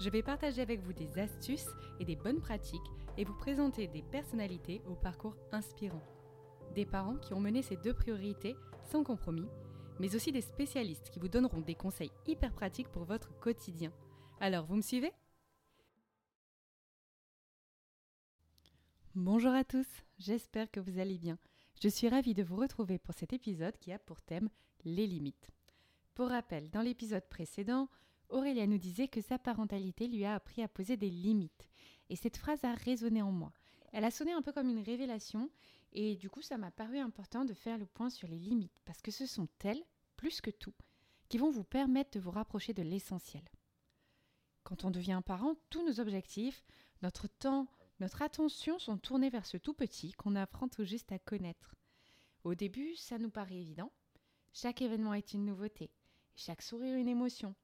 je vais partager avec vous des astuces et des bonnes pratiques et vous présenter des personnalités au parcours inspirant. Des parents qui ont mené ces deux priorités sans compromis, mais aussi des spécialistes qui vous donneront des conseils hyper pratiques pour votre quotidien. Alors, vous me suivez? Bonjour à tous, j'espère que vous allez bien. Je suis ravie de vous retrouver pour cet épisode qui a pour thème les limites. Pour rappel, dans l'épisode précédent, Aurélia nous disait que sa parentalité lui a appris à poser des limites. Et cette phrase a résonné en moi. Elle a sonné un peu comme une révélation, et du coup ça m'a paru important de faire le point sur les limites, parce que ce sont elles, plus que tout, qui vont vous permettre de vous rapprocher de l'essentiel. Quand on devient parent, tous nos objectifs, notre temps, notre attention sont tournés vers ce tout petit qu'on apprend tout juste à connaître. Au début, ça nous paraît évident. Chaque événement est une nouveauté, chaque sourire une émotion,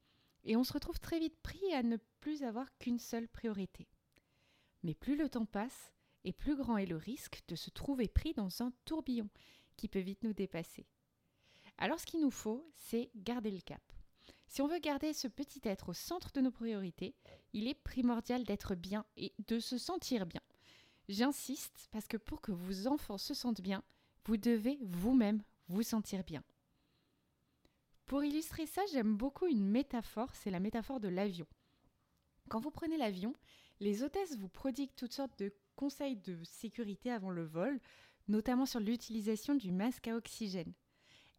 et on se retrouve très vite pris à ne plus avoir qu'une seule priorité. Mais plus le temps passe, et plus grand est le risque de se trouver pris dans un tourbillon qui peut vite nous dépasser. Alors ce qu'il nous faut, c'est garder le cap. Si on veut garder ce petit être au centre de nos priorités, il est primordial d'être bien et de se sentir bien. J'insiste parce que pour que vos enfants se sentent bien, vous devez vous-même vous sentir bien. Pour illustrer ça, j'aime beaucoup une métaphore, c'est la métaphore de l'avion. Quand vous prenez l'avion, les hôtesses vous prodiguent toutes sortes de conseils de sécurité avant le vol, notamment sur l'utilisation du masque à oxygène.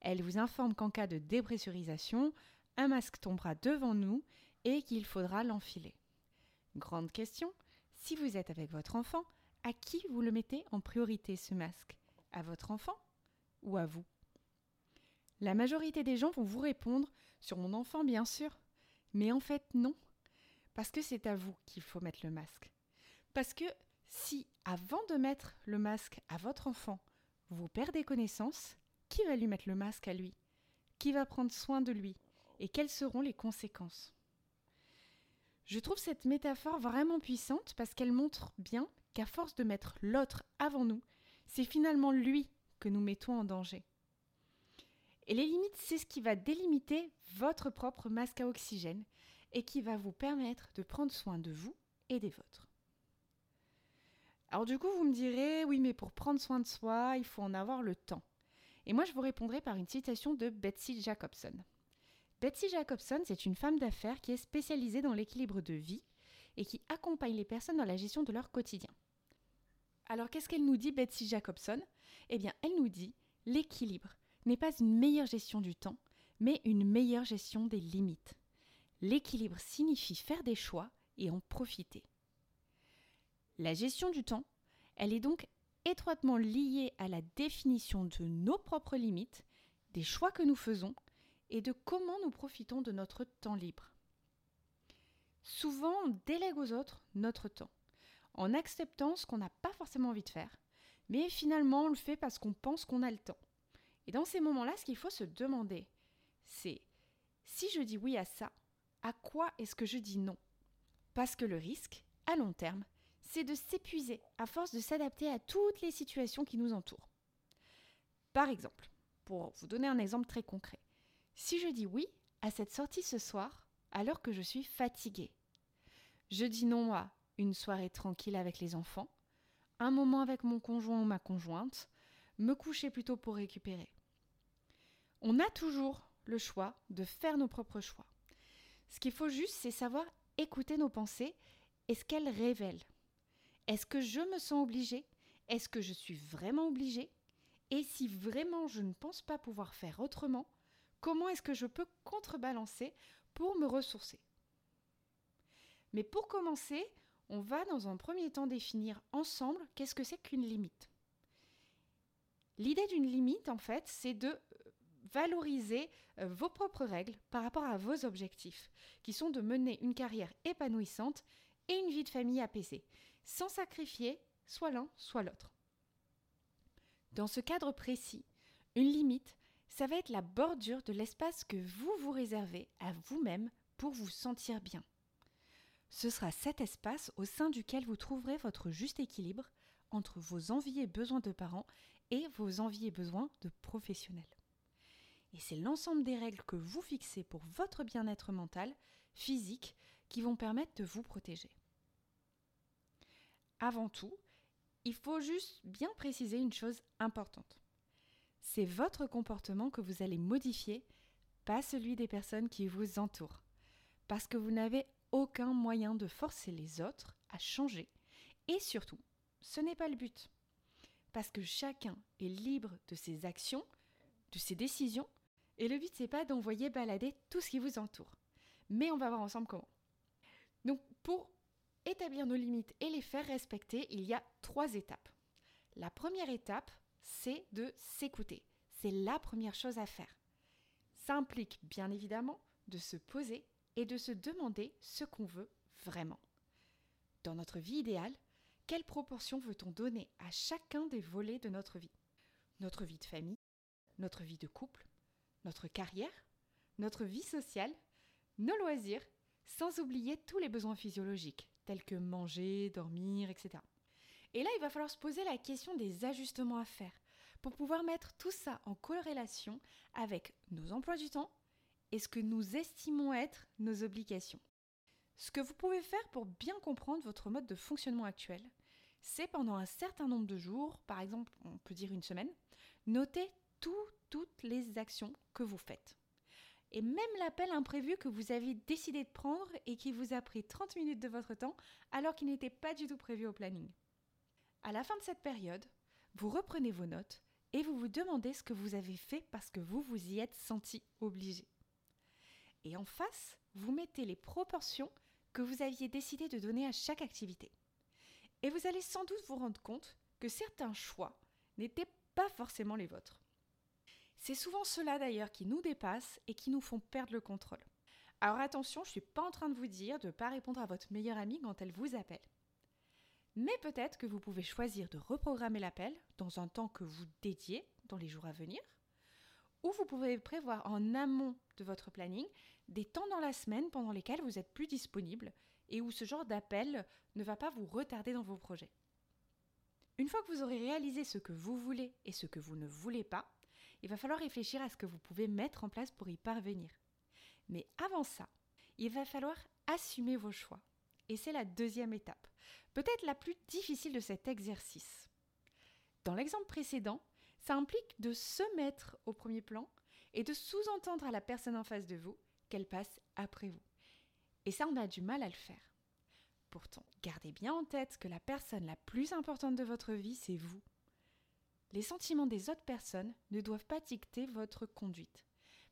Elles vous informent qu'en cas de dépressurisation, un masque tombera devant nous et qu'il faudra l'enfiler. Grande question, si vous êtes avec votre enfant, à qui vous le mettez en priorité ce masque? À votre enfant ou à vous? La majorité des gens vont vous répondre sur mon enfant, bien sûr. Mais en fait, non. Parce que c'est à vous qu'il faut mettre le masque. Parce que si, avant de mettre le masque à votre enfant, vous perdez connaissance, qui va lui mettre le masque à lui? Qui va prendre soin de lui? Et quelles seront les conséquences? Je trouve cette métaphore vraiment puissante parce qu'elle montre bien qu'à force de mettre l'autre avant nous, c'est finalement lui que nous mettons en danger. Et les limites, c'est ce qui va délimiter votre propre masque à oxygène et qui va vous permettre de prendre soin de vous et des vôtres. Alors du coup, vous me direz, oui, mais pour prendre soin de soi, il faut en avoir le temps. Et moi, je vous répondrai par une citation de Betsy Jacobson. Betsy Jacobson, c'est une femme d'affaires qui est spécialisée dans l'équilibre de vie et qui accompagne les personnes dans la gestion de leur quotidien. Alors qu'est-ce qu'elle nous dit, Betsy Jacobson? Eh bien, elle nous dit l'équilibre n'est pas une meilleure gestion du temps, mais une meilleure gestion des limites. L'équilibre signifie faire des choix et en profiter. La gestion du temps, elle est donc étroitement liée à la définition de nos propres limites, des choix que nous faisons et de comment nous profitons de notre temps libre. Souvent, on délègue aux autres notre temps, en acceptant ce qu'on n'a pas forcément envie de faire, mais finalement on le fait parce qu'on pense qu'on a le temps. Et dans ces moments-là, ce qu'il faut se demander, c'est si je dis oui à ça, à quoi est-ce que je dis non? Parce que le risque, à long terme, c'est de s'épuiser à force de s'adapter à toutes les situations qui nous entourent. Par exemple, pour vous donner un exemple très concret, si je dis oui à cette sortie ce soir alors que je suis fatiguée, je dis non à une soirée tranquille avec les enfants, un moment avec mon conjoint ou ma conjointe, me coucher plutôt pour récupérer. On a toujours le choix de faire nos propres choix. Ce qu'il faut juste, c'est savoir écouter nos pensées et ce qu'elles révèlent. Est-ce que je me sens obligée? Est-ce que je suis vraiment obligée? Et si vraiment je ne pense pas pouvoir faire autrement, comment est-ce que je peux contrebalancer pour me ressourcer? Mais pour commencer, on va dans un premier temps définir ensemble qu'est-ce que c'est qu'une limite. L'idée d'une limite, en fait, c'est de valoriser euh, vos propres règles par rapport à vos objectifs, qui sont de mener une carrière épanouissante et une vie de famille apaisée, sans sacrifier soit l'un, soit l'autre. Dans ce cadre précis, une limite, ça va être la bordure de l'espace que vous vous réservez à vous-même pour vous sentir bien. Ce sera cet espace au sein duquel vous trouverez votre juste équilibre entre vos envies et besoins de parents et vos envies et besoins de professionnels. Et c'est l'ensemble des règles que vous fixez pour votre bien-être mental, physique, qui vont permettre de vous protéger. Avant tout, il faut juste bien préciser une chose importante. C'est votre comportement que vous allez modifier, pas celui des personnes qui vous entourent. Parce que vous n'avez aucun moyen de forcer les autres à changer. Et surtout, ce n'est pas le but. Parce que chacun est libre de ses actions, de ses décisions, et le but c'est pas d'envoyer balader tout ce qui vous entoure. Mais on va voir ensemble comment. Donc pour établir nos limites et les faire respecter, il y a trois étapes. La première étape, c'est de s'écouter. C'est la première chose à faire. Ça implique bien évidemment de se poser et de se demander ce qu'on veut vraiment. Dans notre vie idéale, quelle proportion veut-on donner à chacun des volets de notre vie? Notre vie de famille, notre vie de couple, notre carrière, notre vie sociale, nos loisirs, sans oublier tous les besoins physiologiques, tels que manger, dormir, etc. Et là, il va falloir se poser la question des ajustements à faire pour pouvoir mettre tout ça en corrélation avec nos emplois du temps et ce que nous estimons être nos obligations. Ce que vous pouvez faire pour bien comprendre votre mode de fonctionnement actuel, c'est pendant un certain nombre de jours, par exemple on peut dire une semaine, noter toutes les actions que vous faites. Et même l'appel imprévu que vous avez décidé de prendre et qui vous a pris 30 minutes de votre temps alors qu'il n'était pas du tout prévu au planning. À la fin de cette période, vous reprenez vos notes et vous vous demandez ce que vous avez fait parce que vous vous y êtes senti obligé. Et en face, vous mettez les proportions que vous aviez décidé de donner à chaque activité. Et vous allez sans doute vous rendre compte que certains choix n'étaient pas forcément les vôtres. C'est souvent cela d'ailleurs qui nous dépassent et qui nous font perdre le contrôle. Alors attention, je ne suis pas en train de vous dire de ne pas répondre à votre meilleure amie quand elle vous appelle. Mais peut-être que vous pouvez choisir de reprogrammer l'appel dans un temps que vous dédiez dans les jours à venir, ou vous pouvez prévoir en amont de votre planning des temps dans la semaine pendant lesquels vous êtes plus disponible et où ce genre d'appel ne va pas vous retarder dans vos projets. Une fois que vous aurez réalisé ce que vous voulez et ce que vous ne voulez pas, il va falloir réfléchir à ce que vous pouvez mettre en place pour y parvenir. Mais avant ça, il va falloir assumer vos choix. Et c'est la deuxième étape, peut-être la plus difficile de cet exercice. Dans l'exemple précédent, ça implique de se mettre au premier plan et de sous-entendre à la personne en face de vous qu'elle passe après vous. Et ça, on a du mal à le faire. Pourtant, gardez bien en tête que la personne la plus importante de votre vie, c'est vous. Les sentiments des autres personnes ne doivent pas dicter votre conduite,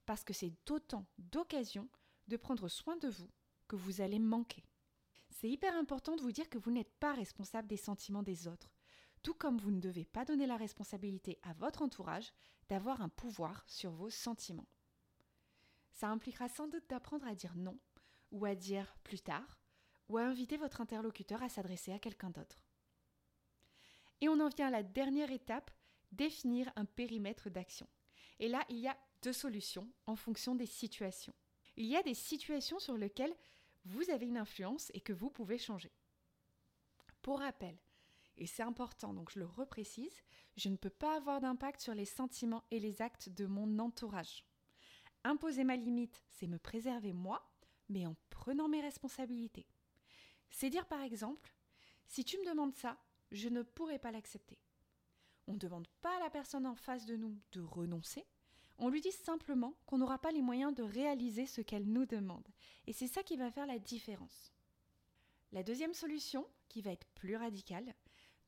parce que c'est autant d'occasions de prendre soin de vous que vous allez manquer. C'est hyper important de vous dire que vous n'êtes pas responsable des sentiments des autres, tout comme vous ne devez pas donner la responsabilité à votre entourage d'avoir un pouvoir sur vos sentiments. Ça impliquera sans doute d'apprendre à dire non, ou à dire plus tard, ou à inviter votre interlocuteur à s'adresser à quelqu'un d'autre. Et on en vient à la dernière étape définir un périmètre d'action. Et là, il y a deux solutions en fonction des situations. Il y a des situations sur lesquelles vous avez une influence et que vous pouvez changer. Pour rappel, et c'est important, donc je le reprécise, je ne peux pas avoir d'impact sur les sentiments et les actes de mon entourage. Imposer ma limite, c'est me préserver moi, mais en prenant mes responsabilités. C'est dire par exemple, si tu me demandes ça, je ne pourrai pas l'accepter. On ne demande pas à la personne en face de nous de renoncer, on lui dit simplement qu'on n'aura pas les moyens de réaliser ce qu'elle nous demande. Et c'est ça qui va faire la différence. La deuxième solution, qui va être plus radicale,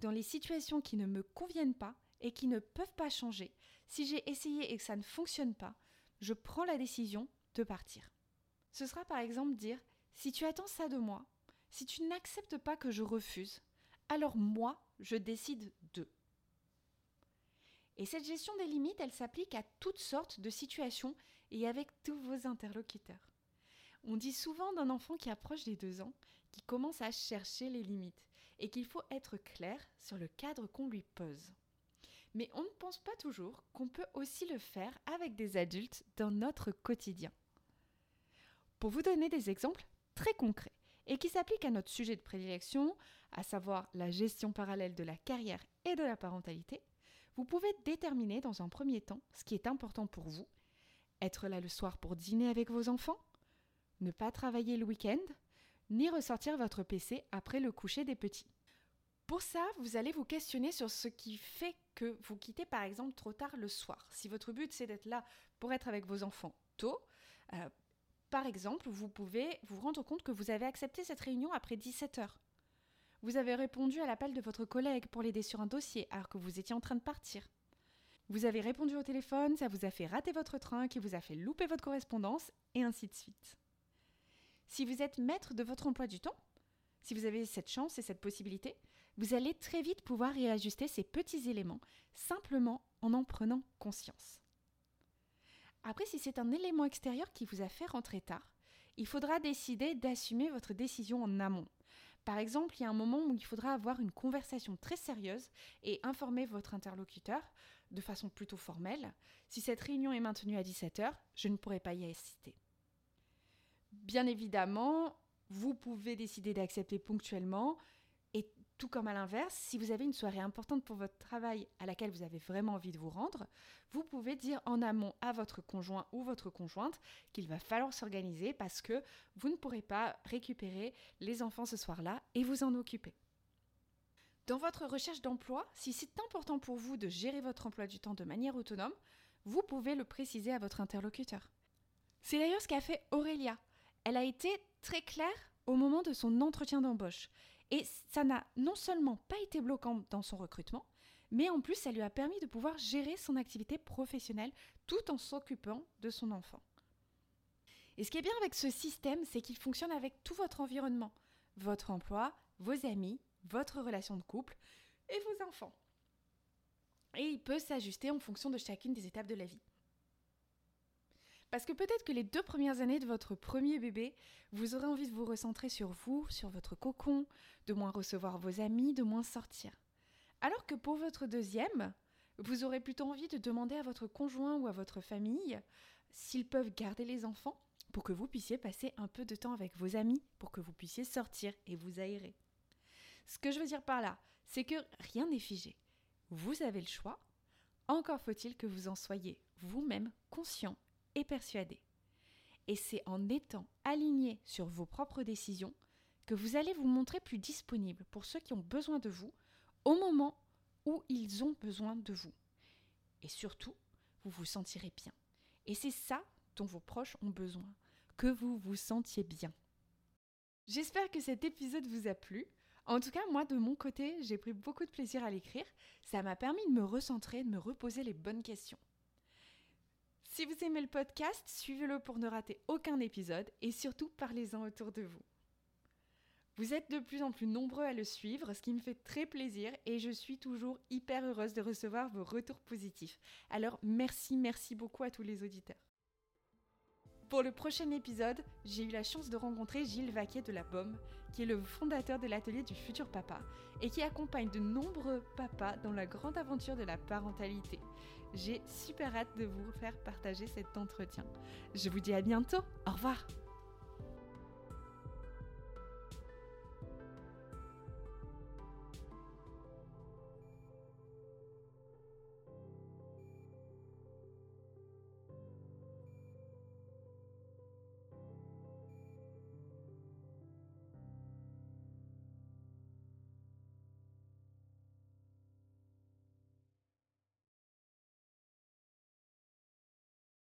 dans les situations qui ne me conviennent pas et qui ne peuvent pas changer, si j'ai essayé et que ça ne fonctionne pas, je prends la décision de partir. Ce sera par exemple dire, si tu attends ça de moi, si tu n'acceptes pas que je refuse, alors moi, je décide de. Et cette gestion des limites, elle s'applique à toutes sortes de situations et avec tous vos interlocuteurs. On dit souvent d'un enfant qui approche des deux ans, qui commence à chercher les limites, et qu'il faut être clair sur le cadre qu'on lui pose. Mais on ne pense pas toujours qu'on peut aussi le faire avec des adultes dans notre quotidien. Pour vous donner des exemples très concrets et qui s'appliquent à notre sujet de prédilection, à savoir la gestion parallèle de la carrière et de la parentalité, vous pouvez déterminer dans un premier temps ce qui est important pour vous. Être là le soir pour dîner avec vos enfants, ne pas travailler le week-end, ni ressortir votre PC après le coucher des petits. Pour ça, vous allez vous questionner sur ce qui fait que vous quittez par exemple trop tard le soir. Si votre but c'est d'être là pour être avec vos enfants tôt, euh, par exemple, vous pouvez vous rendre compte que vous avez accepté cette réunion après 17 heures. Vous avez répondu à l'appel de votre collègue pour l'aider sur un dossier alors que vous étiez en train de partir. Vous avez répondu au téléphone, ça vous a fait rater votre train, qui vous a fait louper votre correspondance, et ainsi de suite. Si vous êtes maître de votre emploi du temps, si vous avez cette chance et cette possibilité, vous allez très vite pouvoir réajuster ces petits éléments simplement en en prenant conscience. Après, si c'est un élément extérieur qui vous a fait rentrer tard, il faudra décider d'assumer votre décision en amont. Par exemple, il y a un moment où il faudra avoir une conversation très sérieuse et informer votre interlocuteur de façon plutôt formelle. Si cette réunion est maintenue à 17h, je ne pourrai pas y assister. Bien évidemment, vous pouvez décider d'accepter ponctuellement tout comme à l'inverse, si vous avez une soirée importante pour votre travail à laquelle vous avez vraiment envie de vous rendre, vous pouvez dire en amont à votre conjoint ou votre conjointe qu'il va falloir s'organiser parce que vous ne pourrez pas récupérer les enfants ce soir-là et vous en occuper. Dans votre recherche d'emploi, si c'est important pour vous de gérer votre emploi du temps de manière autonome, vous pouvez le préciser à votre interlocuteur. C'est d'ailleurs ce qu'a fait Aurélia. Elle a été très claire au moment de son entretien d'embauche. Et ça n'a non seulement pas été bloquant dans son recrutement, mais en plus, ça lui a permis de pouvoir gérer son activité professionnelle tout en s'occupant de son enfant. Et ce qui est bien avec ce système, c'est qu'il fonctionne avec tout votre environnement, votre emploi, vos amis, votre relation de couple et vos enfants. Et il peut s'ajuster en fonction de chacune des étapes de la vie. Parce que peut-être que les deux premières années de votre premier bébé, vous aurez envie de vous recentrer sur vous, sur votre cocon, de moins recevoir vos amis, de moins sortir. Alors que pour votre deuxième, vous aurez plutôt envie de demander à votre conjoint ou à votre famille s'ils peuvent garder les enfants pour que vous puissiez passer un peu de temps avec vos amis, pour que vous puissiez sortir et vous aérer. Ce que je veux dire par là, c'est que rien n'est figé. Vous avez le choix, encore faut-il que vous en soyez vous-même conscient et persuadé. Et c'est en étant aligné sur vos propres décisions que vous allez vous montrer plus disponible pour ceux qui ont besoin de vous au moment où ils ont besoin de vous. Et surtout, vous vous sentirez bien. Et c'est ça dont vos proches ont besoin, que vous vous sentiez bien. J'espère que cet épisode vous a plu. En tout cas, moi, de mon côté, j'ai pris beaucoup de plaisir à l'écrire. Ça m'a permis de me recentrer, de me reposer les bonnes questions. Si vous aimez le podcast, suivez-le pour ne rater aucun épisode et surtout parlez-en autour de vous. Vous êtes de plus en plus nombreux à le suivre, ce qui me fait très plaisir et je suis toujours hyper heureuse de recevoir vos retours positifs. Alors merci, merci beaucoup à tous les auditeurs. Pour le prochain épisode, j'ai eu la chance de rencontrer Gilles Vaquet de la BOM, qui est le fondateur de l'atelier du futur papa et qui accompagne de nombreux papas dans la grande aventure de la parentalité. J'ai super hâte de vous faire partager cet entretien. Je vous dis à bientôt. Au revoir.